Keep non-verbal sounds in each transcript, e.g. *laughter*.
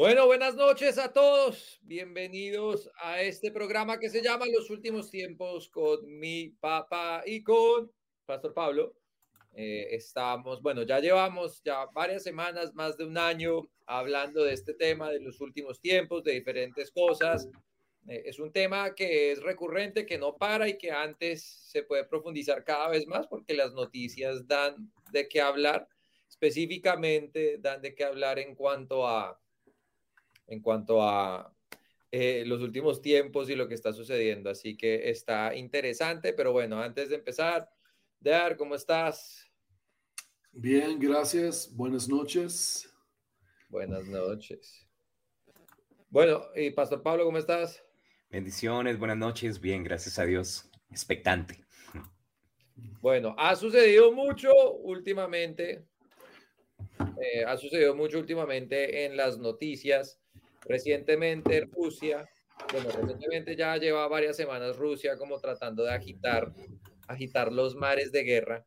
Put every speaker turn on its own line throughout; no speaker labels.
Bueno, buenas noches a todos. Bienvenidos a este programa que se llama Los Últimos Tiempos con mi papá y con Pastor Pablo. Eh, estamos, bueno, ya llevamos ya varias semanas, más de un año, hablando de este tema de los últimos tiempos, de diferentes cosas. Eh, es un tema que es recurrente, que no para y que antes se puede profundizar cada vez más porque las noticias dan de qué hablar, específicamente dan de qué hablar en cuanto a en cuanto a eh, los últimos tiempos y lo que está sucediendo. Así que está interesante, pero bueno, antes de empezar, Dar, ¿cómo estás?
Bien, gracias. Buenas noches.
Buenas noches. Bueno, y Pastor Pablo, ¿cómo estás?
Bendiciones, buenas noches. Bien, gracias a Dios. Expectante.
Bueno, ha sucedido mucho últimamente. Eh, ha sucedido mucho últimamente en las noticias. Recientemente Rusia, bueno, recientemente ya lleva varias semanas Rusia como tratando de agitar, agitar los mares de guerra,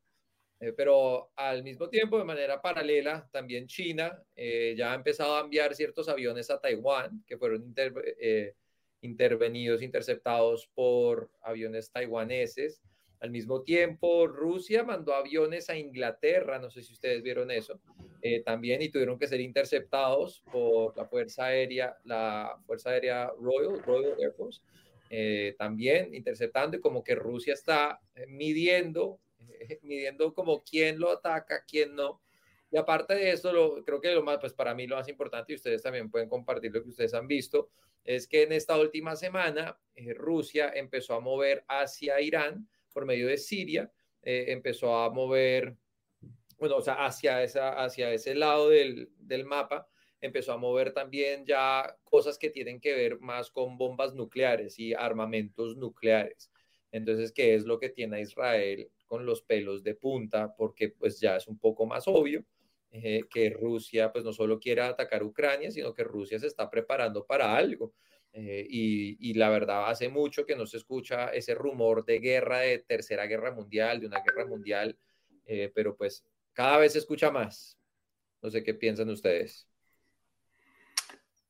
eh, pero al mismo tiempo, de manera paralela, también China eh, ya ha empezado a enviar ciertos aviones a Taiwán que fueron eh, intervenidos, interceptados por aviones taiwaneses. Al mismo tiempo, Rusia mandó aviones a Inglaterra, no sé si ustedes vieron eso, eh, también y tuvieron que ser interceptados por la Fuerza Aérea, la Fuerza Aérea Royal, Royal Air Force, eh, también interceptando y como que Rusia está eh, midiendo, *laughs* midiendo como quién lo ataca, quién no. Y aparte de eso, lo, creo que lo más, pues para mí lo más importante, y ustedes también pueden compartir lo que ustedes han visto, es que en esta última semana Rusia empezó a mover hacia Irán por medio de Siria, eh, empezó a mover, bueno, o sea, hacia, esa, hacia ese lado del, del mapa, empezó a mover también ya cosas que tienen que ver más con bombas nucleares y armamentos nucleares. Entonces, ¿qué es lo que tiene Israel con los pelos de punta? Porque pues ya es un poco más obvio eh, que Rusia pues no solo quiere atacar Ucrania, sino que Rusia se está preparando para algo. Eh, y, la verdad, hace mucho que no se escucha ese rumor de guerra, de tercera guerra mundial, de una guerra mundial, eh, pero pues cada vez se escucha más. No sé qué piensan ustedes.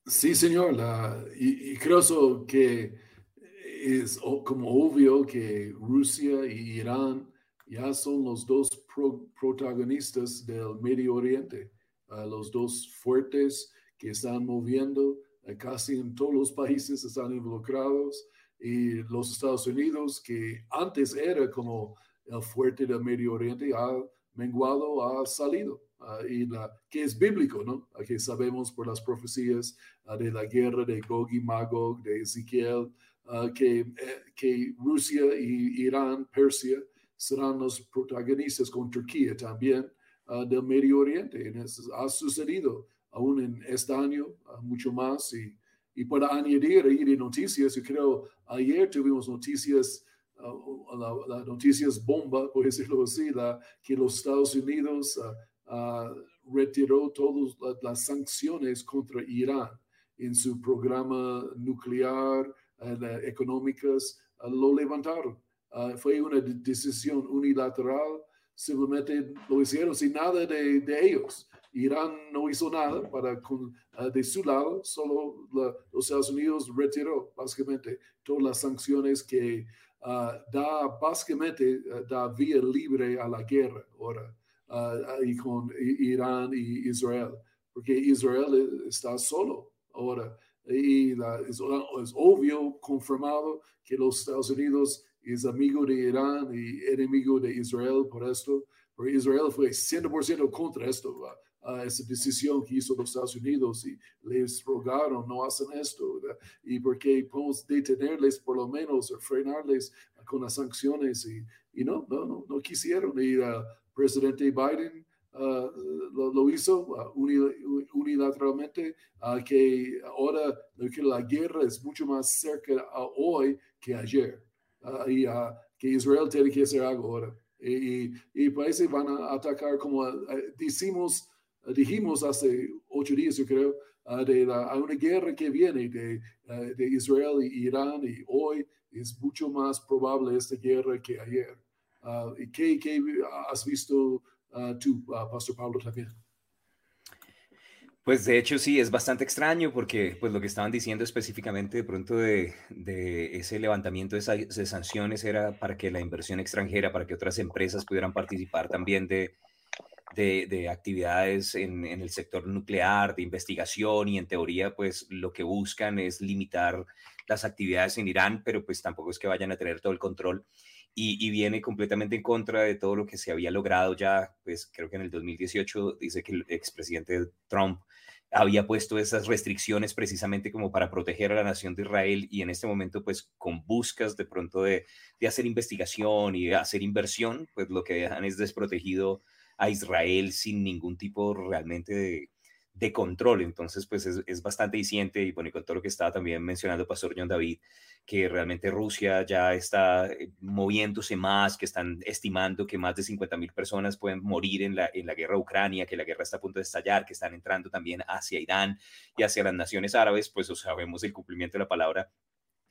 Sí, señor, y, creo que es como obvio que Rusia y Irán ya son los dos protagonistas del Medio Oriente, los dos fuertes que están moviendo casi en todos los países están involucrados y los Estados Unidos, que antes era como el fuerte del Medio Oriente, ha menguado, ha salido. Ah, y la, que es bíblico, ¿no? Que sabemos por las profecías ah, de la guerra de Gog y Magog, de Ezequiel, ah, que, eh, que Rusia y Irán, Persia, serán los protagonistas con Turquía también del Medio Oriente. Y eso ha sucedido aún en este año, mucho más. Y, y para añadir ahí de noticias, yo creo, ayer tuvimos noticias, uh, las noticias bomba, *laughs* por decirlo así, la, que los Estados Unidos uh, retiró todas las sanciones contra Irán en su programa nuclear, económicas, lo levantaron. fue una decisión unilateral, simplemente lo hicieron sin nada de, de ellos. Irán no hizo nada para ah, de su lado, solo los Estados Unidos retiró básicamente todas las sanciones que uh, da básicamente uh, da vía libre a la guerra ahora y con Irán y Israel, porque Israel está solo ahora. Y es, es, obvio, confirmado que los Estados Unidos es amigo de Irán y enemigo de Israel por esto, porque Israel fue 100% contra esto a esa decisión que hizo los Estados Unidos y les rogaron, no hacen esto, y porque podemos detenerles por lo menos, frenarles con las sanciones, y, y no, no, no, no, quisieron. Y el uh, presidente Biden uh, lo, hizo uh, unilateralmente, que ahora que la guerra es mucho más cerca hoy que ayer, y que Israel tiene que hacer algo ahora. Y, y, parece van a atacar como decimos dijimos hace ocho días, yo creo, uh, de la, una guerra que viene de, uh, de, Israel y Irán y hoy es mucho más probable esta guerra que ayer. Uh, ¿qué, ¿qué, has visto tú, Pastor Pablo, también?
Pues de hecho sí, es bastante extraño porque pues lo que estaban diciendo específicamente de pronto de, de ese levantamiento de, de, sanciones era para que la inversión extranjera, para que otras empresas pudieran participar también de, de actividades en, el sector nuclear, de investigación y en teoría pues lo que buscan es limitar las actividades en Irán, pero pues tampoco es que vayan a tener todo el control. Y, viene completamente en contra de todo lo que se había logrado ya, pues creo que en el 2018 dice que el expresidente Trump había puesto esas restricciones precisamente como para proteger a la nación de Israel y en este momento pues con buscas de pronto de, de hacer investigación y de hacer inversión, pues lo que dejan es desprotegido a Israel sin ningún tipo realmente de, control. Entonces, pues es, es, bastante diciente y bueno, y con todo lo que estaba también mencionando Pastor John David, que realmente Rusia ya está eh, moviéndose más, que están estimando que más de 50 mil personas pueden morir en la, en la guerra Ucrania, que la guerra está a punto de estallar, que están entrando también hacia Irán y hacia las naciones árabes, pues o sabemos el cumplimiento de la palabra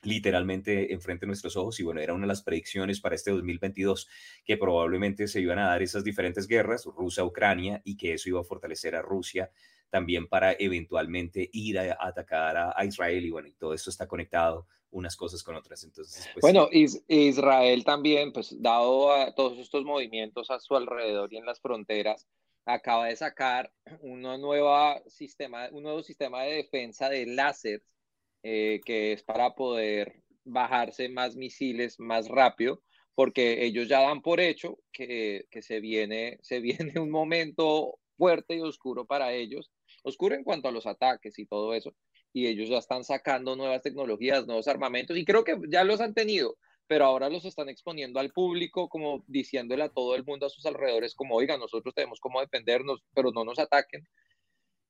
literalmente enfrente de nuestros ojos y bueno, era una de las predicciones para este 2022 que probablemente se iban a dar esas diferentes guerras, Rusia-Ucrania, y que eso iba a fortalecer a Rusia también para eventualmente ir a, atacar a, Israel y bueno, y todo esto está conectado unas cosas con otras. Entonces,
pues, bueno, Israel también, pues dado a todos estos movimientos a su alrededor y en las fronteras, acaba de sacar una nueva sistema, un nuevo sistema de defensa de láser eh, que es para poder bajarse más misiles más rápido, porque ellos ya dan por hecho que, que se, viene, se *laughs* viene un momento fuerte y oscuro para ellos oscuro en cuanto a los ataques y todo eso. Y ellos ya están sacando nuevas tecnologías, nuevos armamentos, y creo que ya los han tenido, pero ahora los están exponiendo al público, como diciéndole a todo el mundo a sus alrededores, como, oiga, nosotros tenemos cómo defendernos, pero no nos ataquen.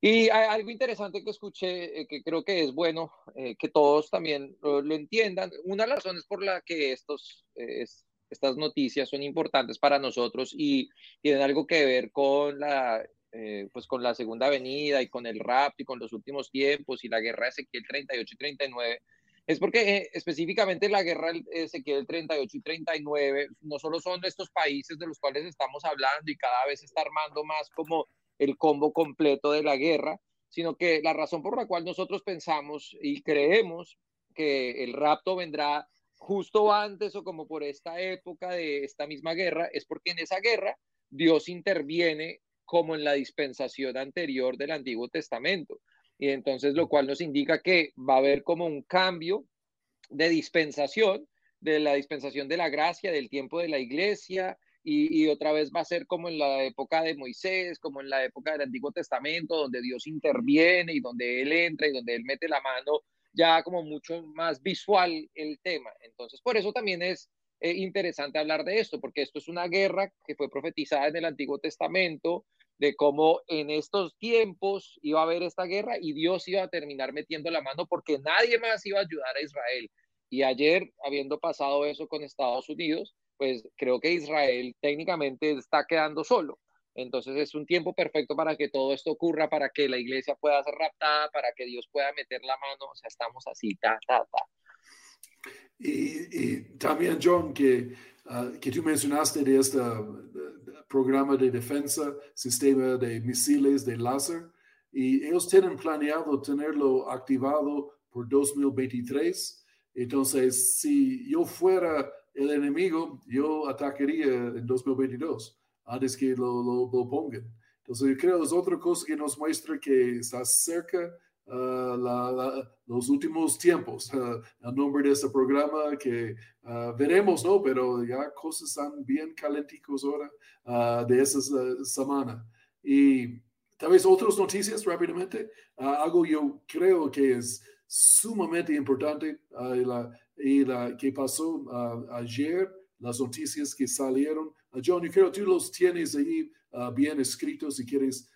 Y algo interesante que escuché, eh, que creo que es bueno eh, que todos también lo, entiendan. Una de las razones por la que estos, eh, estas noticias son importantes para nosotros y tienen algo que ver con la eh, pues con la Segunda Avenida y con el rap y con los últimos tiempos y la guerra de Ezequiel 38 y 39, es porque eh, específicamente la guerra Ezequiel 38 y 39 no solo son estos países de los cuales estamos hablando y cada vez se está armando más como el combo completo de la guerra, sino que la razón por la cual nosotros pensamos y creemos que el rapto vendrá justo antes o como por esta época de esta misma guerra es porque en esa guerra Dios interviene como en la dispensación anterior del Antiguo Testamento. Y entonces lo cual nos indica que va a haber como un cambio de dispensación, de la dispensación de la gracia, del tiempo de la iglesia, y, otra vez va a ser como en la época de Moisés, como en la época del Antiguo Testamento, donde Dios interviene y donde Él entra y donde Él mete la mano, ya como mucho más visual el tema. Entonces, por eso también es eh, interesante hablar de esto, porque esto es una guerra que fue profetizada en el Antiguo Testamento, de cómo en estos tiempos iba a haber esta guerra y Dios iba a terminar metiendo la mano porque nadie más iba a ayudar a Israel. Y ayer, habiendo pasado eso con Estados Unidos, pues creo que Israel técnicamente está quedando solo. Entonces es un tiempo perfecto para que todo esto ocurra, para que la iglesia pueda ser raptada, para que Dios pueda meter la mano. O sea, estamos así, ta, ta, ta.
Y, también, John, que, ah, que tú mencionaste de este programa de defensa, sistema de misiles de láser, y ellos tienen planeado tenerlo activado por 2023. Entonces, si yo fuera el enemigo, yo atacaría en 2022 antes que lo, lo, pongan. Entonces, yo creo que es otra cosa que nos muestra que está cerca Ah, los últimos tiempos, uh, el nombre de este programa que ah, veremos, ¿no? Pero ya cosas están bien calenticos ahora de esa semana. Y tal vez otras noticias rápidamente, algo yo creo que es sumamente importante la, y la que pasó ayer, las noticias que salieron. John, yo creo que tú los tienes ahí bien escritos si quieres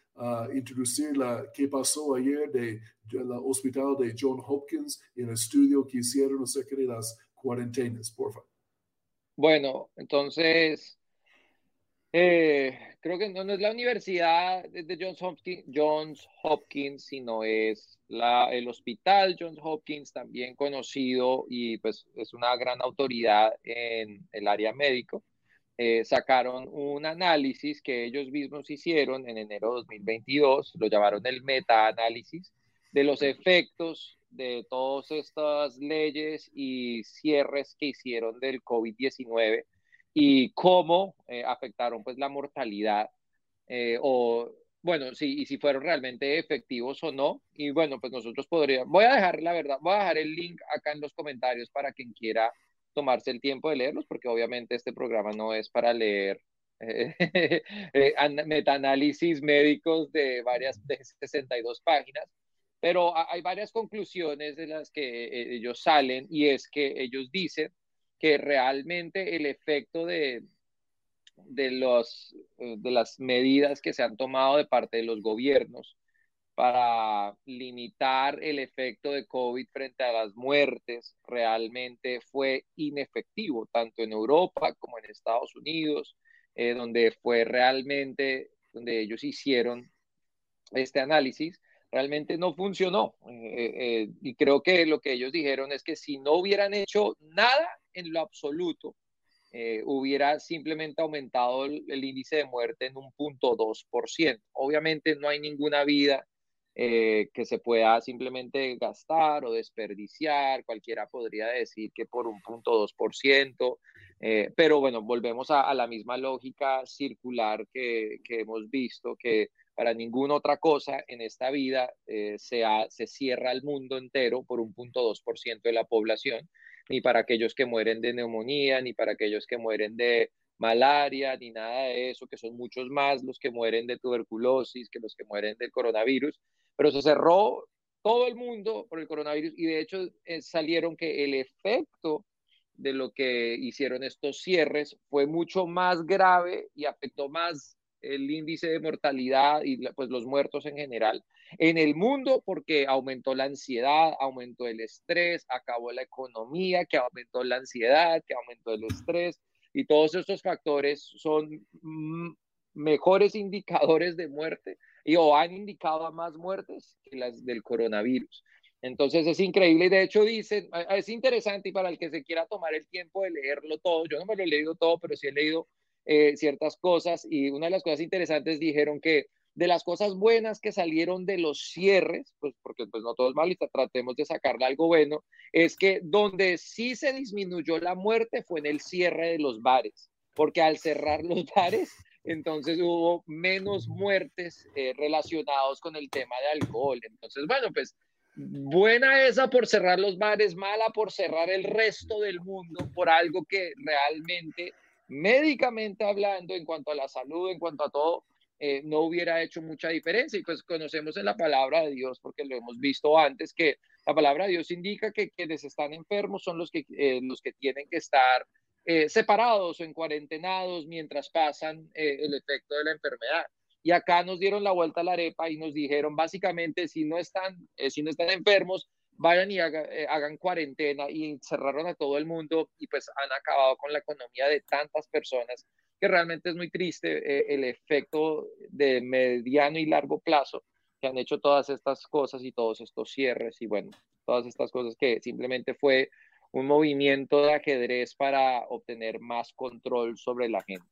introducir la que pasó ayer de, del hospital de John Hopkins en el estudio que hicieron acerca de las cuarentenas, por favor.
Bueno, entonces, eh, creo que no, es la universidad de Johns Hopkins, Johns Hopkins sino es el hospital Johns Hopkins, también conocido y pues es una gran autoridad en el área médico. Eh, sacaron un análisis que ellos mismos hicieron en enero de 2022, lo llamaron el meta-análisis, de los efectos de todas estas leyes y cierres que hicieron del COVID-19 y cómo eh, afectaron pues la mortalidad eh, o bueno, sí, y si fueron realmente efectivos o no. Y bueno, pues nosotros podríamos, voy a dejar la verdad, voy a dejar el link acá en los comentarios para quien quiera tomarse el tiempo de leerlos, porque obviamente este programa no es para leer eh, *laughs* eh metaanálisis médicos de varias, de 62 páginas, pero hay varias conclusiones de las que eh, ellos salen y es que ellos dicen que realmente el efecto de, de, los, eh, de las medidas que se han tomado de parte de los gobiernos para limitar el efecto de COVID frente a las muertes realmente fue inefectivo, tanto en Europa como en Estados Unidos, eh, donde fue realmente, donde ellos hicieron este análisis, realmente no funcionó. Eh, eh, y creo que lo que ellos dijeron es que si no hubieran hecho nada en lo absoluto, hubiera simplemente aumentado el, índice de muerte en un punto 2%. Obviamente no hay ninguna vida eh, que se pueda simplemente gastar o desperdiciar. Cualquiera podría decir que por un punto dos por ciento, eh, pero bueno, volvemos a, la misma lógica circular que, hemos visto, que para ninguna otra cosa en esta vida eh, se, se cierra el mundo entero por un punto dos por ciento de la población, ni para aquellos que mueren de neumonía, ni para aquellos que mueren de malaria, ni nada de eso, que son muchos más los que mueren de tuberculosis, que los que mueren del coronavirus. Pero se cerró todo el mundo por el coronavirus y de hecho eh, salieron que el efecto de lo que hicieron estos cierres fue mucho más grave y afectó más el índice de mortalidad y pues los muertos en general en el mundo porque aumentó la ansiedad, aumentó el estrés, acabó la economía, que aumentó la ansiedad, que aumentó el estrés y todos estos factores son mejores indicadores de muerte y o han indicado más muertes que las del coronavirus. Entonces es increíble de hecho dicen, es interesante y para el que se quiera tomar el tiempo de leerlo todo, yo no me lo he leído todo, pero sí he leído eh, ciertas cosas y una de las cosas interesantes dijeron que de las cosas buenas que salieron de los cierres, pues porque pues no todo es malo y tratemos de sacarle algo bueno, es que donde sí se disminuyó la muerte fue en el cierre de los bares, porque al cerrar los *laughs* bares entonces hubo menos muertes eh, relacionados con el tema de alcohol. Entonces, bueno, pues buena esa por cerrar los bares, mala por cerrar el resto del mundo por algo que realmente, médicamente hablando, en cuanto a la salud, en cuanto a todo, eh, no hubiera hecho mucha diferencia. Y pues conocemos en la palabra de Dios, porque lo hemos visto antes, que la palabra de Dios indica que quienes están enfermos son los que, eh, los que tienen que estar eh, separados o en cuarentenados mientras pasan eh, el efecto de la enfermedad. Y acá nos dieron la vuelta a la arepa y nos dijeron básicamente si no están, si no están enfermos, vayan y hagan cuarentena y cerraron a todo el mundo y pues han acabado con la economía de tantas personas que realmente es muy triste el efecto de mediano y largo plazo que han hecho todas estas cosas y todos estos cierres y bueno, todas estas cosas que simplemente fue un movimiento de ajedrez para obtener más control sobre la gente.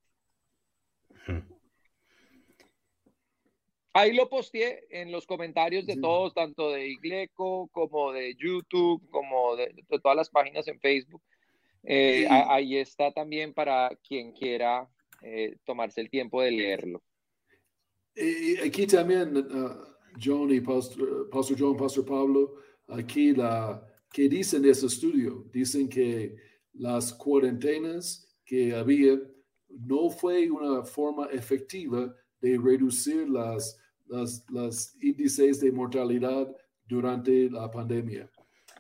Ahí lo posteé en los comentarios de todos, tanto de Igleco como de YouTube, como de, todas las páginas en Facebook. Eh, ahí está también para quien quiera eh, tomarse el tiempo de leerlo.
Y aquí también, uh, John y Pastor, Pastor John, Pastor Pablo, aquí la, ¿Qué dicen ese estudio? Dicen que las cuarentenas que había no fue una forma efectiva de reducir las, las, índices de mortalidad durante la pandemia.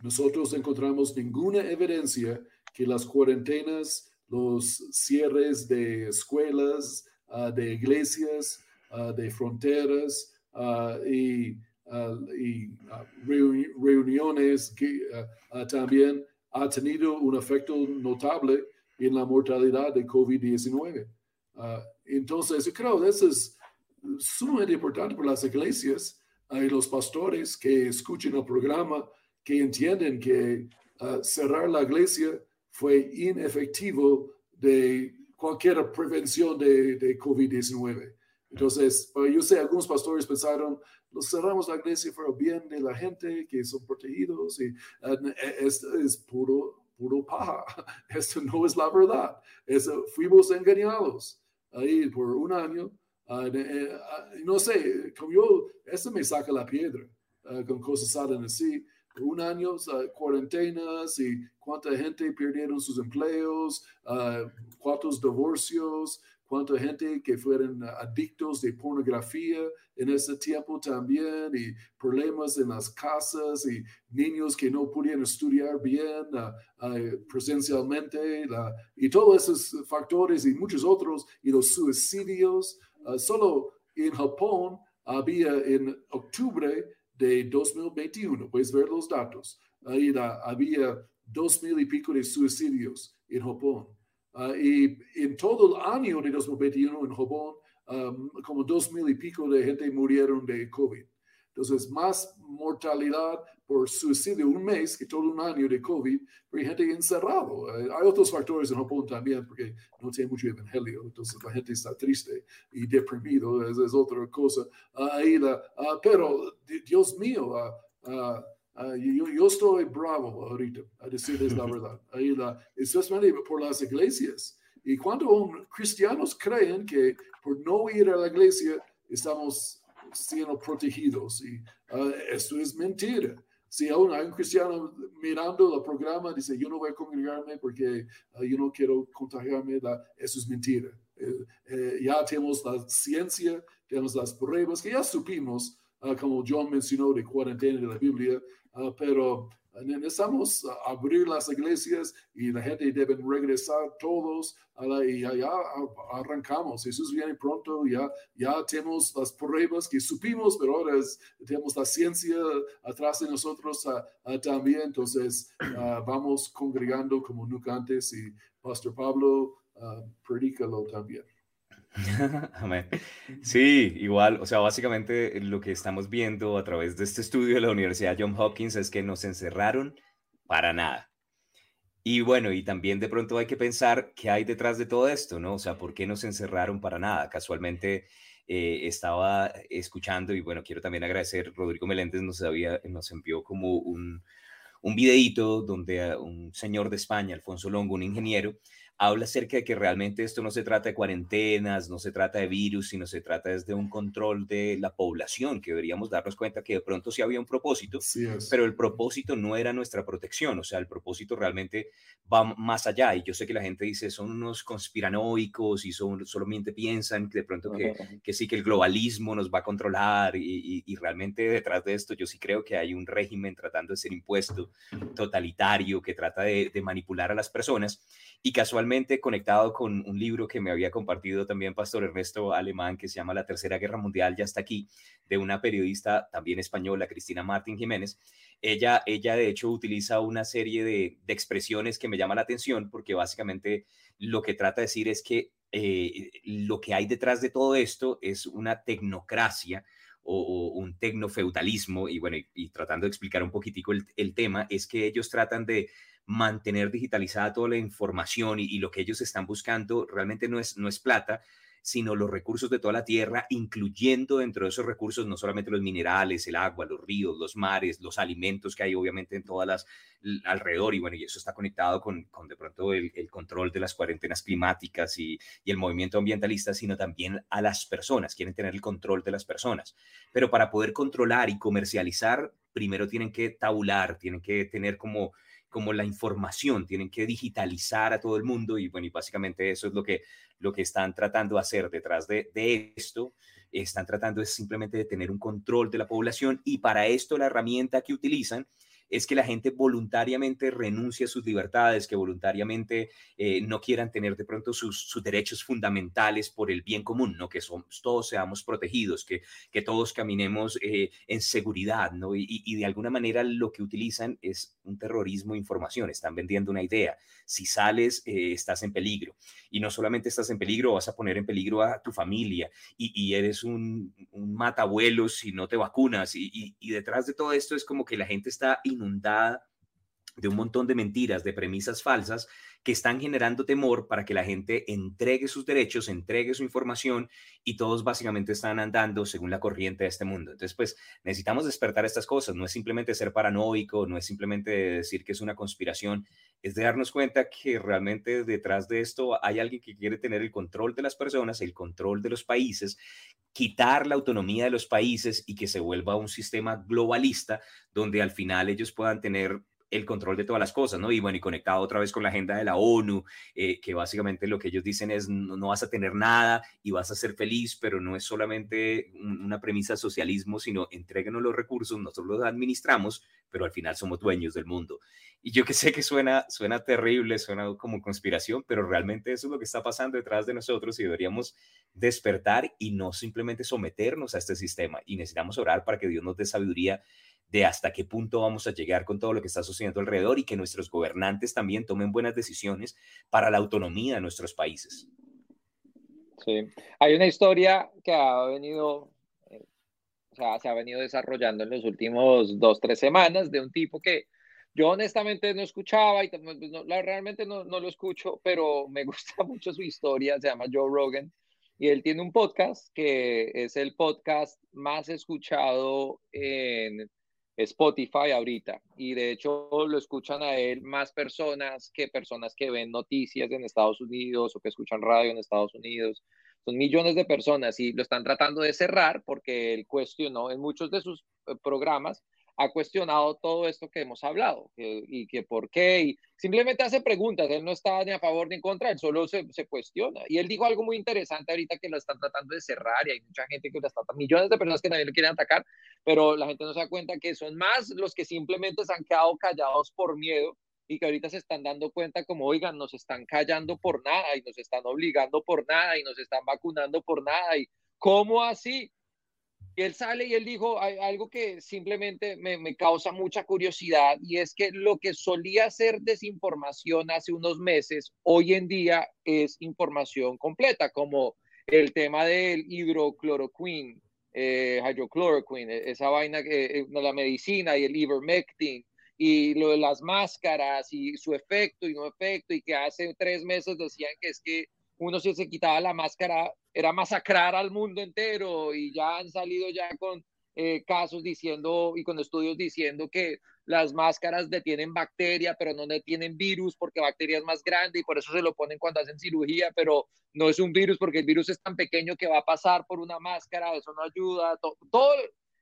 Nosotros encontramos ninguna evidencia que las cuarentenas, los cierres de escuelas, ah, de iglesias, ah, de fronteras ah, y y reuniones que también ha tenido un efecto notable en la mortalidad de COVID-19. Ah, entonces, yo creo que eso es sumamente importante para las iglesias y los pastores que escuchen el programa, que entienden que ah, cerrar la iglesia fue inefectivo de cualquier prevención de, de COVID-19. Entonces, yo sé, algunos pastores pensaron, nos cerramos la iglesia para el bien de la gente que son protegidos y esto es puro, puro paja. *laughs* Esto no es la verdad. Fuimos engañados ahí por un año. Ah, no sé, como yo, esto me saca la piedra ah, con cosas así. Un año, cuarentenas y cuánta gente perdieron sus empleos, cuántos divorcios, cuánta gente que fueron adictos de pornografía en ese tiempo también y problemas en las casas y niños que no pudieron estudiar bien uh, presencialmente y todos esos factores y muchos otros y los suicidios. Uh, solo en Japón había en octubre de 2021, puedes ver los datos, ahí había dos mil y pico de suicidios en Japón. Ah, y en todo el año de 2021 en Japón, um, como dos mil y pico de gente murieron de COVID. Entonces, más mortalidad por suicidio un mes que todo un año de COVID, pero hay gente encerrado. Eh, hay otros factores en Japón también, porque no tiene mucho evangelio, entonces la gente está triste y deprimido, es, otra cosa. ahí la, ah, pero, Dios mío, uh, Ah, yo, estoy bravo ahorita a decirles la *laughs* verdad, Ahí la, especialmente por las iglesias. Y cuando cristianos creen que por no ir a la iglesia estamos siendo protegidos, y uh, esto es mentira. Si aún hay un cristiano mirando el programa, dice, yo no voy a congregarme porque ah, yo no quiero contagiarme, eso es mentira. Eh, eh, ya tenemos la ciencia, tenemos las pruebas que ya supimos, como John mencionó de cuarentena de la Biblia, Ah, pero necesitamos abrir las iglesias y la gente debe regresar todos y ya, arrancamos. Jesús viene pronto, ya, ya tenemos las pruebas que supimos, pero ahora tenemos la ciencia atrás de nosotros ah, ah, también. Entonces vamos congregando como nunca antes y Pastor Pablo, predícalo también. *laughs*
Amén. Sí, igual, o sea, básicamente lo que estamos viendo a través de este estudio de la Universidad John Hopkins es que nos encerraron para nada. Y bueno, y también de pronto hay que pensar qué hay detrás de todo esto, ¿no? O sea, ¿por qué nos encerraron para nada? Casualmente eh, estaba escuchando y bueno, quiero también agradecer, Rodrigo Meléndez nos, había, nos envió como un, un videíto donde un señor de España, Alfonso Longo, un ingeniero, habla acerca de que realmente esto no se trata de cuarentenas, no se trata de virus, sino se trata de un control de la población, que deberíamos darnos cuenta que de pronto sí había un propósito, pero el propósito no era nuestra protección, o sea, el propósito realmente va más allá. Y yo sé que la gente dice, son unos conspiranoicos y son, solamente piensan que de pronto que, que sí, que el globalismo nos va a controlar y, y, realmente detrás de esto yo sí creo que hay un régimen tratando de ser impuesto totalitario que trata de, de manipular a las personas. Y casualmente conectado con un libro que me había compartido también Pastor Ernesto Alemán, que se llama La Tercera Guerra Mundial, ya está aquí, de una periodista también española, Cristina Martín Jiménez. Ella, ella de hecho utiliza una serie de, expresiones que me llama la atención porque básicamente lo que trata de decir es que eh, lo que hay detrás de todo esto es una tecnocracia o, un tecnofeudalismo, y bueno, y, tratando de explicar un poquitico el, el tema, es que ellos tratan de mantener digitalizada toda la información y, lo que ellos están buscando realmente no es, no es plata, sino los recursos de toda la tierra, incluyendo dentro de esos recursos no solamente los minerales, el agua, los ríos, los mares, los alimentos que hay obviamente en todas las alrededor y bueno, y eso está conectado con, con de pronto el, control de las cuarentenas climáticas y, y, el movimiento ambientalista, sino también a las personas, quieren tener el control de las personas. Pero para poder controlar y comercializar, primero tienen que tabular, tienen que tener como como la información, tienen que digitalizar a todo el mundo y bueno, y básicamente eso es lo que, lo que están tratando de hacer detrás de, esto. Están tratando es simplemente de tener un control de la población y para esto la herramienta que utilizan es que la gente voluntariamente renuncie a sus libertades, que voluntariamente eh, no quieran tener de pronto sus, derechos fundamentales por el bien común, ¿no? que todos seamos protegidos, que, que todos caminemos eh, en seguridad, ¿no? Y, de alguna manera lo que utilizan es un terrorismo de información, están vendiendo una idea. Si sales, eh, estás en peligro. Y no solamente estás en peligro, vas a poner en peligro a tu familia y, eres un, un matabuelos si no te vacunas. Y, y, detrás de todo esto es como que la gente está inundada de un montón de mentiras, de premisas falsas que están generando temor para que la gente entregue sus derechos, entregue su información y todos básicamente están andando según la corriente de este mundo. Entonces, pues necesitamos despertar estas cosas. No es simplemente ser paranoico, no es simplemente decir que es una conspiración, es de darnos cuenta que realmente detrás de esto hay alguien que quiere tener el control de las personas, el control de los países, quitar la autonomía de los países y que se vuelva un sistema globalista donde al final ellos puedan tener el control de todas las cosas, ¿no? Y bueno, y conectado otra vez con la agenda de la ONU, eh, que básicamente lo que ellos dicen es no, vas a tener nada y vas a ser feliz, pero no es solamente una premisa socialismo, sino entréguenos los recursos, nosotros los administramos, pero al final somos dueños del mundo. Y yo que sé que suena, suena terrible, suena como conspiración, pero realmente eso es lo que está pasando detrás de nosotros y deberíamos despertar y no simplemente someternos a este sistema. Y necesitamos orar para que Dios nos dé sabiduría de hasta qué punto vamos a llegar con todo lo que está sucediendo alrededor y que nuestros gobernantes también tomen buenas decisiones para la autonomía de nuestros países.
Sí, hay una historia que ha venido, eh, o sea, se ha venido desarrollando en los últimos dos, tres semanas de un tipo que yo honestamente no escuchaba y no, realmente no, no lo escucho, pero me *laughs* gusta mucho su historia, se llama Joe Rogan y él tiene un podcast que es el podcast más escuchado en Spotify ahorita y de hecho lo escuchan a él más personas que personas que ven noticias en Estados Unidos o que escuchan radio en Estados Unidos. Son millones de personas y lo están tratando de cerrar porque él cuestionó en muchos de sus eh, programas ha cuestionado todo esto que hemos hablado y que por qué, y simplemente hace preguntas, él no está ni a favor ni en contra, él solo se, se, cuestiona. Y él dijo algo muy interesante ahorita que lo están tratando de cerrar y hay mucha gente que lo está, millones de personas que también lo quieren atacar, pero la gente no se da cuenta que son más los que simplemente se han quedado callados por miedo y que ahorita se están dando cuenta como, oigan, nos están callando por nada y nos están obligando por nada y nos están vacunando por nada y ¿cómo así? Y él sale y él dijo algo que simplemente me, me, causa mucha curiosidad y es que lo que solía ser desinformación hace unos meses, hoy en día es información completa, como el tema del hidrocloroquine, eh, e, esa vaina, eh, la medicina y el ivermectin y lo de las máscaras y su efecto y no efecto y que hace tres meses decían que es que uno si se quitaba la máscara era masacrar al mundo entero y ya han salido ya con eh, casos diciendo y con estudios diciendo que las máscaras detienen bacteria, pero no detienen virus porque bacteria es más grande y por eso se lo ponen cuando hacen cirugía, pero no es un virus porque el virus es tan pequeño que va a pasar por una máscara, eso no ayuda, todo.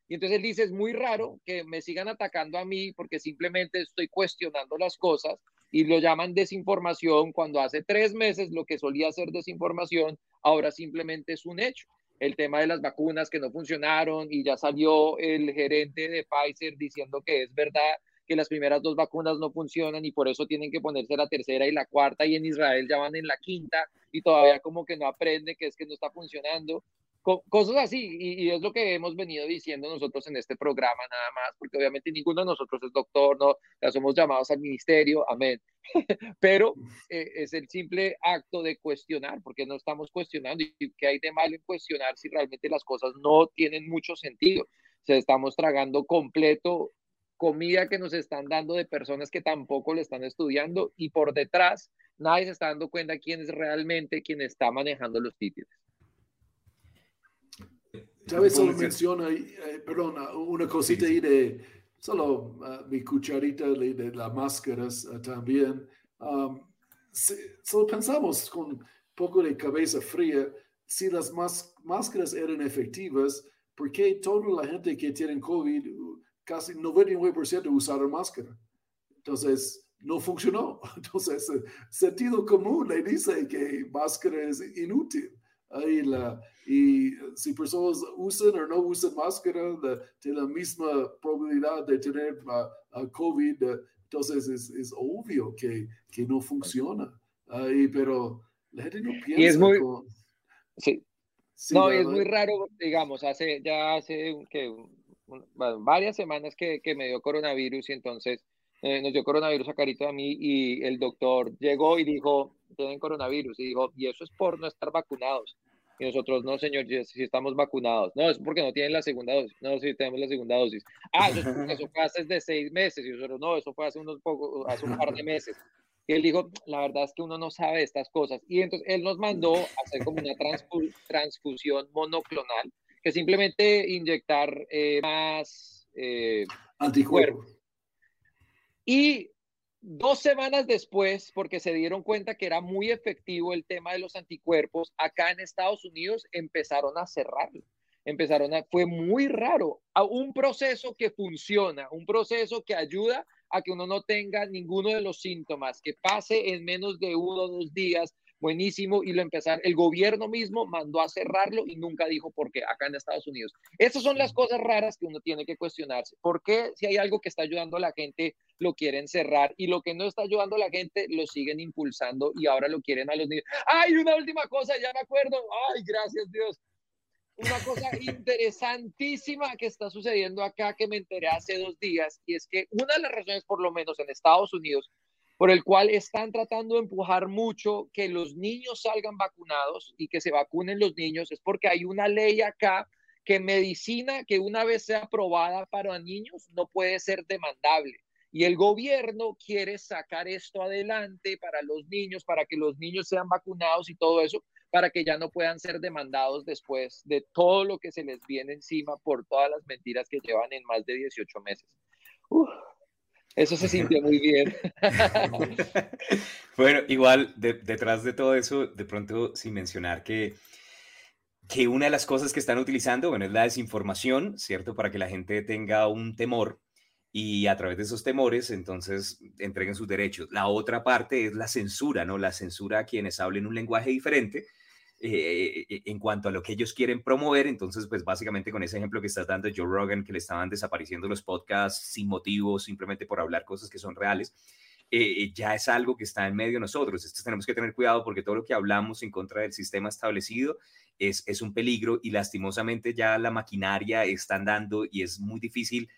Y entonces él dice, es muy raro que me sigan atacando a mí porque simplemente estoy cuestionando las cosas y lo llaman desinformación cuando hace tres meses lo que solía ser desinformación ahora simplemente es un hecho. El tema de las vacunas que no funcionaron y ya salió el gerente de Pfizer diciendo que es verdad que las primeras dos vacunas no funcionan y por eso tienen que ponerse la tercera y la cuarta y en Israel ya van en la quinta y todavía como que no aprende que es que no está funcionando cosas así, y, es lo que hemos venido diciendo nosotros en este programa nada más, porque obviamente ninguno de nosotros es doctor, no, ya somos llamados al ministerio, amén, *laughs* pero eh, es el simple acto de cuestionar, porque no estamos cuestionando, y qué hay de malo en cuestionar si realmente las cosas no tienen mucho sentido, se estamos tragando completo comida que nos están dando de personas que tampoco le están estudiando, y por detrás nadie se está dando cuenta quién es realmente quien está manejando los títulos.
Chávez solo menciona, eh, perdón, una cosita ahí de, solo uh, mi cucharita de, las máscaras uh, también. Um, solo pensamos con un poco de cabeza fría, si las máscaras eran efectivas, ¿por qué toda la gente que tiene COVID, casi 99% usaron máscara? Entonces, no funcionó. *laughs* Entonces, sentido común le dice que máscara es inútil ahí la, y si personas usan o no usan máscara, tiene la misma probabilidad de tener uh, COVID, entonces es, es, obvio que, que no funciona. Ahí, pero la gente no piensa.
Y es muy, sí. no, es muy raro, digamos, hace ya hace que, varias semanas que, que, me dio coronavirus y entonces eh, nos dio coronavirus a Carito a mí y el doctor llegó y dijo, tienen coronavirus y dijo, y eso es por no estar vacunados. Y nosotros, no, señor, si estamos vacunados. No, es porque no tienen la segunda dosis. No, si tenemos la segunda dosis. Ah, eso, eso fue hace de seis meses. Y nosotros, no, eso fue hace unos pocos, hace un par de meses. Y él dijo, la verdad es que uno no sabe estas cosas. Y entonces él nos mandó a hacer como una transfusión monoclonal, que simplemente inyectar eh, más eh,
anticuerpos.
Y dos semanas después, porque se dieron cuenta que era muy efectivo el tema de los anticuerpos, acá en Estados Unidos empezaron a cerrarlo. Empezaron a, fue muy raro, a un proceso que funciona, un proceso que ayuda a que uno no tenga ninguno de los síntomas, que pase en menos de uno o dos días, buenísimo, y lo empezar, el gobierno mismo mandó a cerrarlo y nunca dijo por qué acá en Estados Unidos. Esas son las cosas raras que uno tiene que cuestionarse. ¿Por qué si hay algo que está ayudando a la gente, lo quieren cerrar y lo que no está ayudando a la gente, lo siguen impulsando y ahora lo quieren a los niños? ¡Ay, una última cosa! Ya me acuerdo. ¡Ay, gracias Dios! una cosa *laughs* interesantísima que está sucediendo acá que me enteré hace dos días y es que una de las razones, por lo menos en Estados Unidos, por el cual están tratando de empujar mucho que los niños salgan vacunados y que se vacunen los niños es porque hay una ley acá que medicina que una vez sea aprobada para niños no puede ser demandable. Y el gobierno quiere sacar esto adelante para los niños, para que los niños sean vacunados y todo eso, para que ya no puedan ser demandados después de todo lo que se les viene encima por todas las mentiras que llevan en más de 18 meses. Eso se sintió muy bien. *laughs*
bueno, igual detrás de todo eso, de pronto sin mencionar que que una de las cosas que están utilizando, bueno, es la desinformación, ¿cierto? Para que la gente tenga un temor y a través de esos temores, entonces, entreguen sus derechos. La otra parte es la censura, ¿no? La censura a quienes hablen un lenguaje diferente eh, eh, en cuanto a lo que ellos quieren promover. Entonces, pues básicamente con ese ejemplo que estás dando, Joe Rogan, que le estaban desapareciendo los podcasts sin motivo, simplemente por hablar cosas que son reales, eh, ya es algo que está en medio de nosotros. Tenemos que tener cuidado porque todo lo que hablamos en contra del sistema establecido es, es un peligro y lastimosamente ya la maquinaria está andando y es muy difícil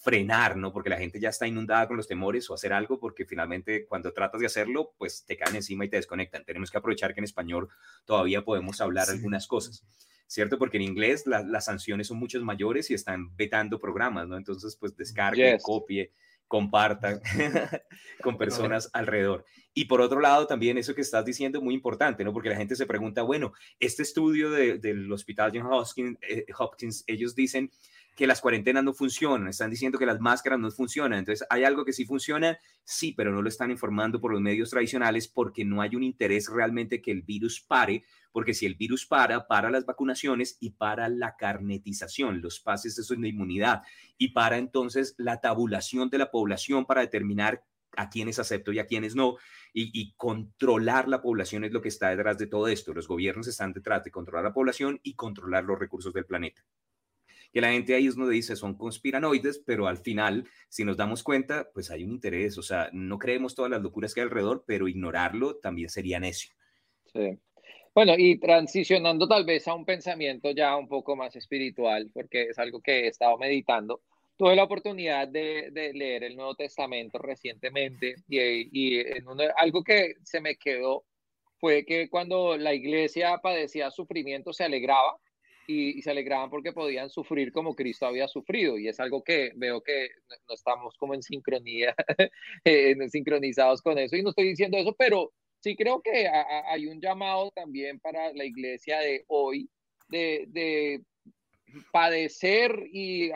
frenar, ¿no? Porque la gente ya está inundada con los temores o hacer algo, porque finalmente cuando tratas de hacerlo, pues te caen encima y te desconectan. Tenemos que aprovechar que en español todavía podemos hablar algunas cosas, ¿cierto? Porque en inglés las sanciones son muchas mayores y están vetando programas, ¿no? Entonces, pues descargue, copie, compartan *laughs* con personas alrededor. Y por otro lado, también eso que estás diciendo es muy importante, ¿no? Porque la gente se pregunta, bueno, este estudio del Hospital John Hopkins, eh, Hopkins, ellos dicen que las cuarentenas no funcionan, están diciendo que las máscaras no funcionan. Entonces, ¿hay algo que sí funciona? Sí, pero no lo están informando por los medios tradicionales porque no hay un interés realmente que el virus pare, porque si el virus para, para las vacunaciones y para la carnetización, los pases de de inmunidad y para entonces la tabulación de la población para determinar a quienes acepto y a quienes no, y, controlar la población es lo que está detrás de todo esto. Los gobiernos están detrás de controlar la población y controlar los recursos del planeta que la gente ahí es donde dice son conspiranoides, pero al final, si nos damos cuenta, pues hay un interés, o sea, no creemos todas las locuras que hay alrededor, pero ignorarlo también sería necio.
Bueno, y transicionando tal vez a un pensamiento ya un poco más espiritual, porque es algo que he estado meditando. Tuve la oportunidad de, leer el Nuevo Testamento recientemente y, algo que se me quedó fue que cuando la iglesia padecía sufrimiento se alegraba y, se alegraban porque podían sufrir como Cristo había sufrido. Y es algo que veo que no estamos como en sincronía, *laughs* eh, sincronizados con eso. Y no estoy diciendo eso, pero sí creo que hay un llamado también para la iglesia de hoy de, de padecer y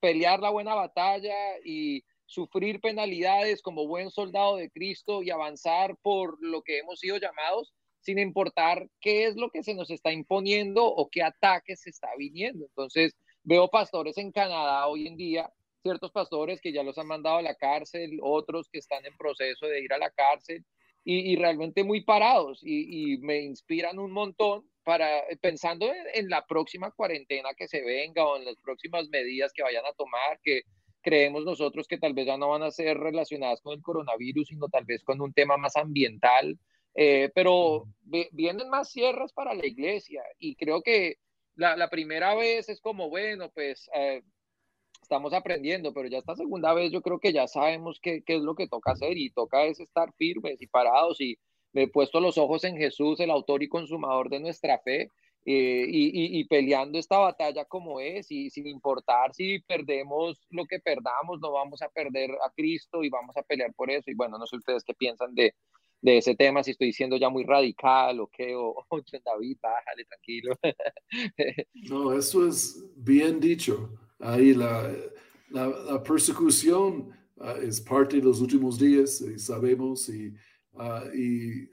pelear la buena batalla y sufrir penalidades como buen soldado de Cristo y avanzar por lo que hemos sido llamados sin importar qué es lo que se nos está imponiendo o qué ataques se está viniendo. Entonces, veo pastores en Canadá hoy en día, ciertos pastores que ya los han mandado a la cárcel, otros que están en proceso de ir a la cárcel y, realmente muy parados y, me inspiran un montón para pensando en, la próxima cuarentena que se venga o en las próximas medidas que vayan a tomar, que creemos nosotros que tal vez ya no van a ser relacionadas con el coronavirus, sino tal vez con un tema más ambiental eh, pero vienen más cierres para la iglesia y creo que la, primera vez es como, bueno, pues eh, estamos aprendiendo, pero ya esta segunda vez yo creo que ya sabemos qué, qué, es lo que toca hacer y toca es estar firmes y parados y me he puesto los ojos en Jesús, el autor y consumador de nuestra fe eh, y, y, peleando esta batalla como es y sin importar si perdemos lo que perdamos, no vamos a perder a Cristo y vamos a pelear por eso. Y bueno, no sé ustedes qué piensan de, de ese tema, si estoy diciendo ya muy radical o qué, o, *laughs* o David, bájale, tranquilo. *laughs*
no, eso es bien dicho. Ahí la, la, la persecución uh, es parte de los últimos días, y sabemos, y, uh, y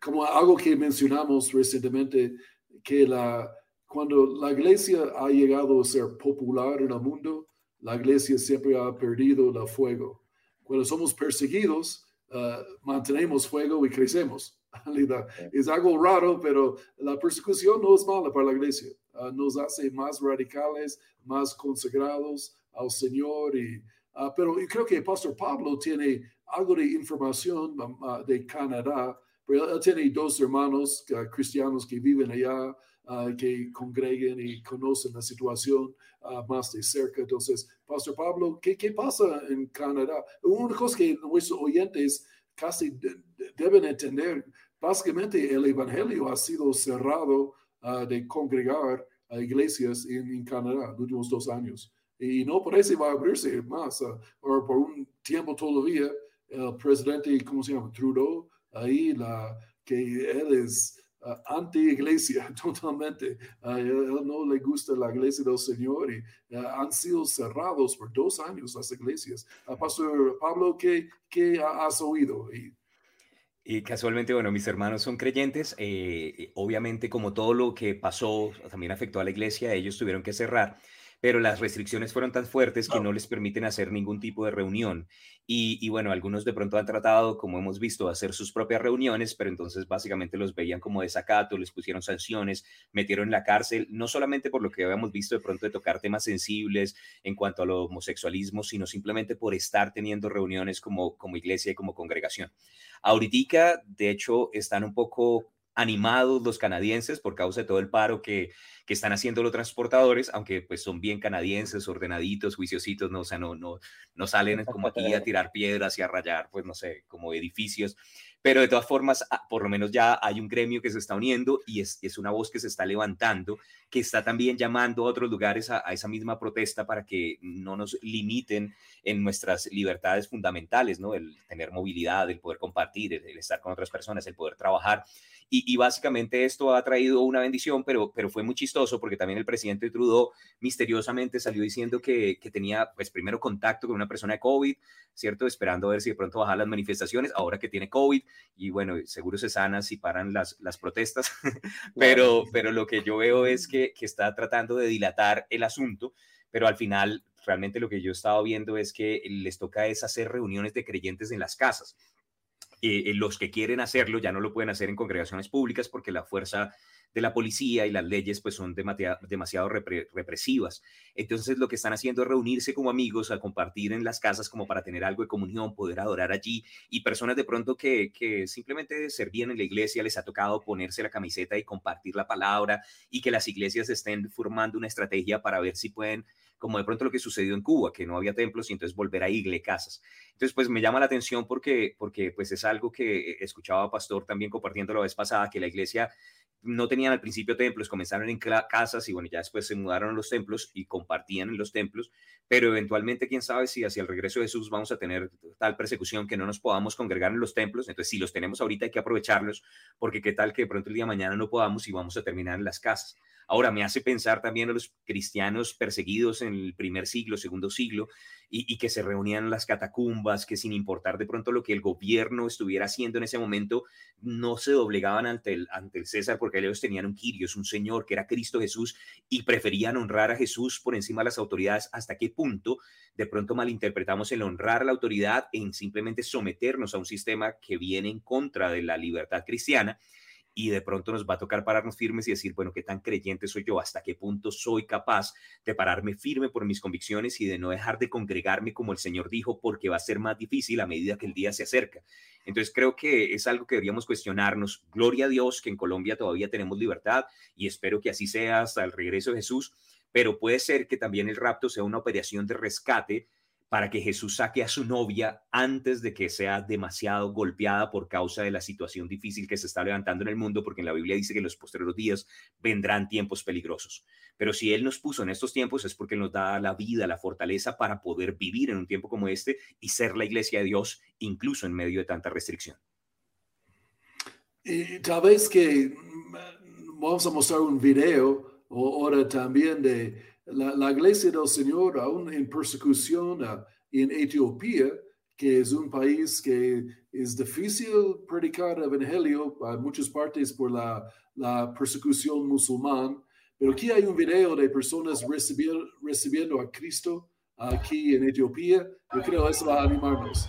como algo que mencionamos recientemente, que la, cuando la iglesia ha llegado a ser popular en el mundo, la iglesia siempre ha perdido el fuego. Cuando somos perseguidos, uh, mantenemos fuego y crecemos. *laughs* Es algo raro, pero la persecución no es mala para la iglesia. Uh, nos hace más radicales, más consagrados al Señor. Y, uh, pero yo creo que el pastor Pablo tiene algo de información um, de Canadá pero él tiene dos hermanos cristianos que viven allá, ah, que congreguen y conocen la situación más de cerca. Entonces, Pastor Pablo, ¿qué, ¿qué, pasa en Canadá? Una cosa que nuestros oyentes casi deben entender, básicamente el Evangelio ha sido cerrado ah, de congregar a iglesias en, en, Canadá los últimos dos años. Y no parece va a abrirse más, o por un tiempo todavía, el presidente, ¿cómo se llama? Trudeau, ahí la, que él es uh, anti-iglesia *laughs* totalmente. Él, no le gusta la iglesia del Señor y uh, han sido cerrados por dos años las iglesias. Pastor Pablo, ¿qué, qué has oído? Y,
y casualmente, bueno, mis hermanos son creyentes. Eh, obviamente, como todo lo que pasó también afectó a la iglesia, ellos tuvieron que cerrar pero las restricciones fueron tan fuertes que no les permiten hacer ningún tipo de reunión. Y, bueno, algunos de pronto han tratado, como hemos visto, hacer sus propias reuniones, pero entonces básicamente los veían como desacato, les pusieron sanciones, metieron en la cárcel, no solamente por lo que habíamos visto de pronto de tocar temas sensibles en cuanto a lo homosexualismo, sino simplemente por estar teniendo reuniones como, como iglesia y como congregación. Ahorita, de hecho, están un poco animados los canadienses por causa de todo el paro que, que están haciendo los transportadores, aunque pues son bien canadienses, ordenaditos, juiciositos, no, o sea, no, no, no salen como aquí a tirar piedras y a rayar, pues no sé, como edificios, pero de todas formas, ah, por lo menos ya hay un gremio que se está uniendo y es, es una voz que se está levantando, que está también llamando a otros lugares a, esa misma protesta para que no nos limiten en nuestras libertades fundamentales, ¿no? El tener movilidad, el poder compartir, el estar con otras personas, el poder trabajar. Y, básicamente esto ha traído una bendición, pero, pero fue muy chistoso porque también el presidente Trudeau misteriosamente salió diciendo que, que tenía, pues primero contacto con una persona de COVID, ¿cierto? Esperando a ver si de pronto bajan las manifestaciones, ahora que tiene COVID, y bueno, seguro se sana si paran las, las protestas, *laughs* pero, pero lo que yo veo es que, que está tratando de dilatar el asunto, pero al final realmente lo que yo he estado viendo es que les toca es hacer reuniones de creyentes en las casas. Eh, los que quieren hacerlo ya no lo pueden hacer en congregaciones públicas porque la fuerza de la policía y las leyes pues son demasiado represivas. Entonces lo que están haciendo es reunirse como amigos, a compartir en las casas como para tener algo de comunión, poder adorar allí y personas de pronto que, que simplemente servían en la iglesia les ha tocado ponerse la camiseta y compartir la palabra y que las iglesias estén formando una estrategia para ver si pueden como de pronto lo que sucedió en Cuba, que no había templos y entonces volver a igle casas. Entonces, pues me llama la atención porque, porque pues es algo que escuchaba a Pastor también compartiendo la vez pasada, que la iglesia no tenían al principio templos, comenzaron en casas y bueno, ya después se mudaron a los templos y compartían en los templos, pero eventualmente, quién sabe si hacia el regreso de Jesús vamos a tener tal persecución que no nos podamos congregar en los templos. Entonces, si los tenemos ahorita hay que aprovecharlos, porque qué tal que de pronto el día de mañana no podamos y vamos a terminar en las casas. Ahora me hace pensar también a los cristianos perseguidos en el primer siglo, segundo siglo, y, que se reunían en las catacumbas, que sin importar de pronto lo que el gobierno estuviera haciendo en ese momento, no se doblegaban ante el, ante el César porque ellos tenían un Quirios, un Señor que era Cristo Jesús, y preferían honrar a Jesús por encima de las autoridades. ¿Hasta qué punto de pronto malinterpretamos el honrar a la autoridad en simplemente someternos a un sistema que viene en contra de la libertad cristiana? Y de pronto nos va a tocar pararnos firmes y decir, bueno, ¿qué tan creyente soy yo? ¿Hasta qué punto soy capaz de pararme firme por mis convicciones y de no dejar de congregarme como el Señor dijo, porque va a ser más difícil a medida que el día se acerca? Entonces creo que es algo que deberíamos cuestionarnos. Gloria a Dios que en Colombia todavía tenemos libertad y espero que así sea hasta el regreso de Jesús, pero puede ser que también el rapto sea una operación de rescate para que Jesús saque a su novia antes de que sea demasiado golpeada por causa de la situación difícil que se está levantando en el mundo, porque en la Biblia dice que en los posteriores días vendrán tiempos peligrosos. Pero si Él nos puso en estos tiempos es porque nos da la vida, la fortaleza para poder vivir en un tiempo como este y ser la iglesia de Dios, incluso en medio de tanta restricción.
Y vez que mm, vamos a mostrar un video ahora también de la, iglesia del Señor, aún en persecución en Etiopía, que es un país que es difícil predicar el evangelio a muchas partes por la, persecución musulmán, pero aquí hay un video de personas recibiendo a Cristo aquí en Etiopía. Yo creo que eso va a animarnos.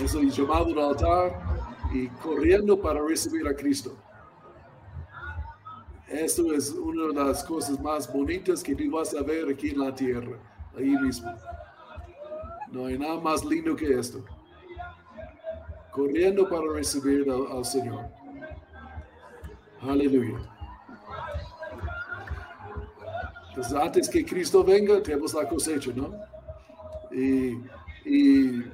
Eso es llamado al altar y corriendo para recibir a Cristo. Esto es una de las cosas más bonitas que tú vas a ver aquí en la tierra, ahí mismo. No hay nada más lindo que esto. Corriendo para recibir al, Señor. Aleluya. Entonces, antes que Cristo venga, tenemos la cosecha, ¿no? Y, y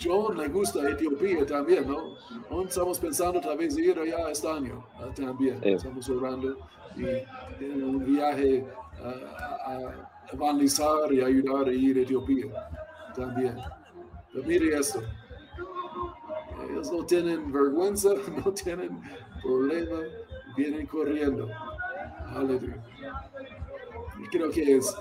John le gusta Etiopía también, ¿no? estamos pensando tal vez ir allá este año ah, también. Estamos orando y un viaje a, evangelizar y ayudar a ir a Etiopía también. Pero mire esto. Ellos no tienen vergüenza, *laughs* no tienen problema, vienen corriendo. Aleluya. Creo que es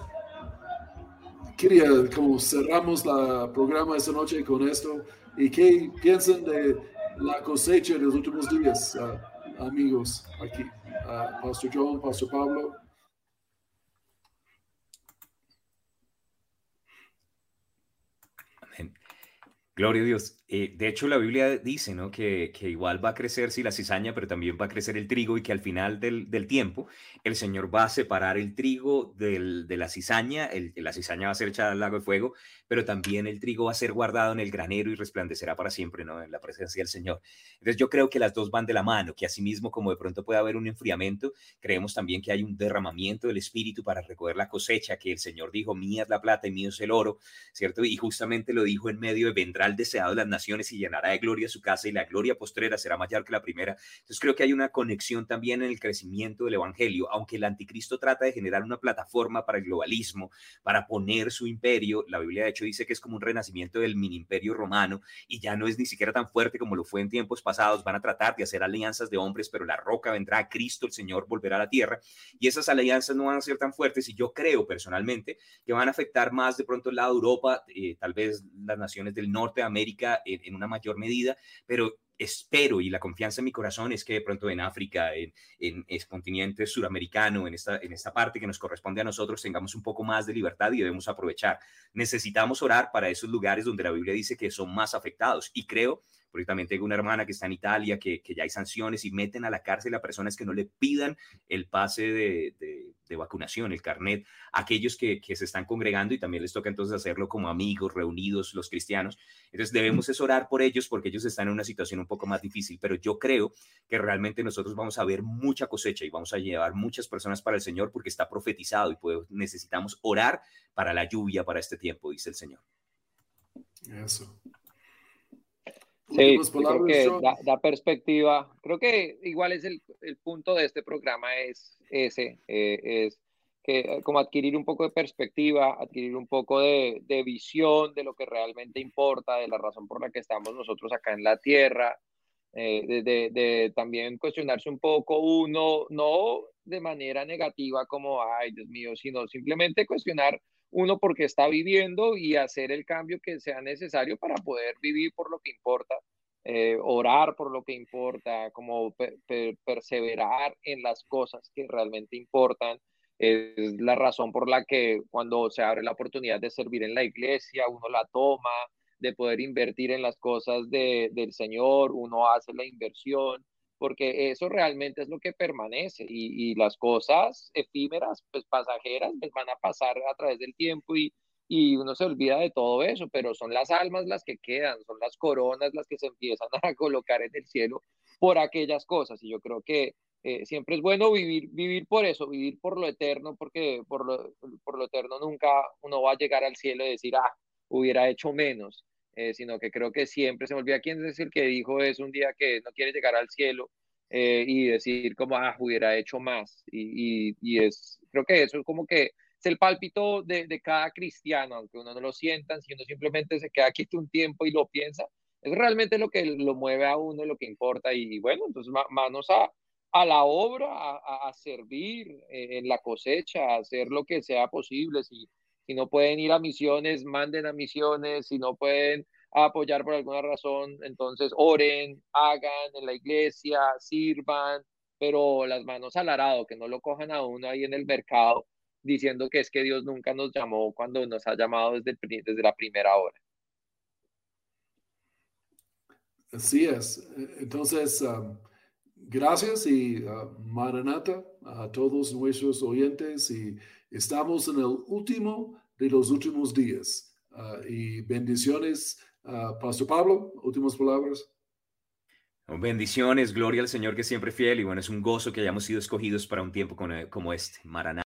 quería como cerramos la programa esta noche con esto y qué piensan de la cosecha de los últimos días, ah, amigos, aquí. Uh, Pastor John, Pastor Pablo.
Gloria a Dios. Eh, de hecho, la Biblia dice ¿no? que, igual va a crecer si la cizaña, pero también va a crecer el trigo y que al final del, tiempo el Señor va a separar el trigo de la cizaña, el, la cizaña va a ser echada al lago de fuego, pero también el trigo va a ser guardado en el granero y resplandecerá para siempre ¿no? en la presencia del Señor. Entonces yo creo que las dos van de la mano, que asimismo como de pronto puede haber un enfriamiento, creemos también que hay un derramamiento del Espíritu para recoger la cosecha, que el Señor dijo, mía es la plata y mío es el oro, ¿cierto? Y justamente lo dijo en medio de vendrá el deseado de las y llenará de gloria su casa y la gloria postrera será mayor que la primera. Entonces creo que hay una conexión también en el crecimiento del Evangelio, aunque el anticristo trata de generar una plataforma para el globalismo, para poner su imperio. La Biblia de hecho dice que es como un renacimiento del mini imperio romano y ya no es ni siquiera tan fuerte como lo fue en tiempos pasados. Van a tratar de hacer alianzas de hombres, pero la roca vendrá, Cristo el Señor volverá a la tierra y esas alianzas no van a ser tan fuertes y yo creo personalmente que van a afectar más de pronto de Europa, eh, tal vez las naciones del norte de América, en, una mayor medida, pero espero y la confianza en mi corazón es que de pronto en África, en, en el continente suramericano, en esta, en esta parte que nos corresponde a nosotros, tengamos un poco más de libertad y debemos aprovechar. Necesitamos orar para esos lugares donde la Biblia dice que son más afectados y creo porque también tengo una hermana que está en Italia, que, que, ya hay sanciones y meten a la cárcel a personas que no le pidan el pase de, de, vacunación, el carnet, aquellos que, que, se están congregando y también les toca entonces hacerlo como amigos, reunidos, los cristianos. Entonces debemos es orar por ellos porque ellos están en una situación un poco más difícil, pero yo creo que realmente nosotros vamos a ver mucha cosecha y vamos a llevar muchas personas para el Señor porque está profetizado y pues, necesitamos orar para la lluvia para este tiempo, dice el Señor.
Eso.
Sí, creo que da, perspectiva. Creo que igual es el, el punto de este programa es ese, eh, es que eh, como adquirir un poco de perspectiva, adquirir un poco de, de, visión de lo que realmente importa, de la razón por la que estamos nosotros acá en la Tierra, eh, de, de, de, también cuestionarse un poco uno, no de manera negativa como, ay, Dios mío, sino simplemente cuestionar uno porque está viviendo y hacer el cambio que sea necesario para poder vivir por lo que importa, eh, orar por lo que importa, como perseverar en las cosas que realmente importan. Es la razón por la que cuando se abre la oportunidad de servir en la iglesia, uno la toma, de poder invertir en las cosas del Señor, uno hace la inversión porque eso realmente es lo que permanece y, las cosas efímeras, pues pasajeras, pues van a pasar a través del tiempo y, y uno se olvida de todo eso, pero son las almas las que quedan, son las coronas las que se empiezan *laughs* a colocar en el cielo por aquellas cosas. Y yo creo que eh, siempre es bueno vivir, vivir por eso, vivir por lo eterno, porque por lo, por lo eterno nunca uno va a llegar al cielo y decir, ah, hubiera hecho menos, eh, sino que creo que siempre se me olvida quién es el que dijo eso un día que no quiere llegar al cielo eh, y decir como, ah, hubiera hecho más. Y, y, es, creo que eso es como que es el pálpito de, de, cada cristiano, aunque uno no lo sienta, si uno simplemente se queda quieto un tiempo y lo piensa, es realmente lo que lo mueve a uno, lo que importa. Y bueno, entonces manos a, a la obra, a, a servir eh, en la cosecha, a hacer lo que sea posible. Si, si no pueden ir a misiones, manden a misiones. Si no pueden apoyar por alguna razón, entonces oren, hagan en la iglesia, sirvan, pero las manos al arado, que no lo cojan a uno ahí en el mercado diciendo que es que Dios nunca nos llamó cuando nos ha llamado desde, desde la primera hora.
Así es. Entonces, um, gracias y uh, Maranata a todos nuestros oyentes y estamos en el último de los últimos días. Uh, y bendiciones, uh, Pastor Pablo, últimas palabras.
Bendiciones, gloria al Señor que siempre fiel y bueno, es un gozo que hayamos sido escogidos para un tiempo como este. Maranata.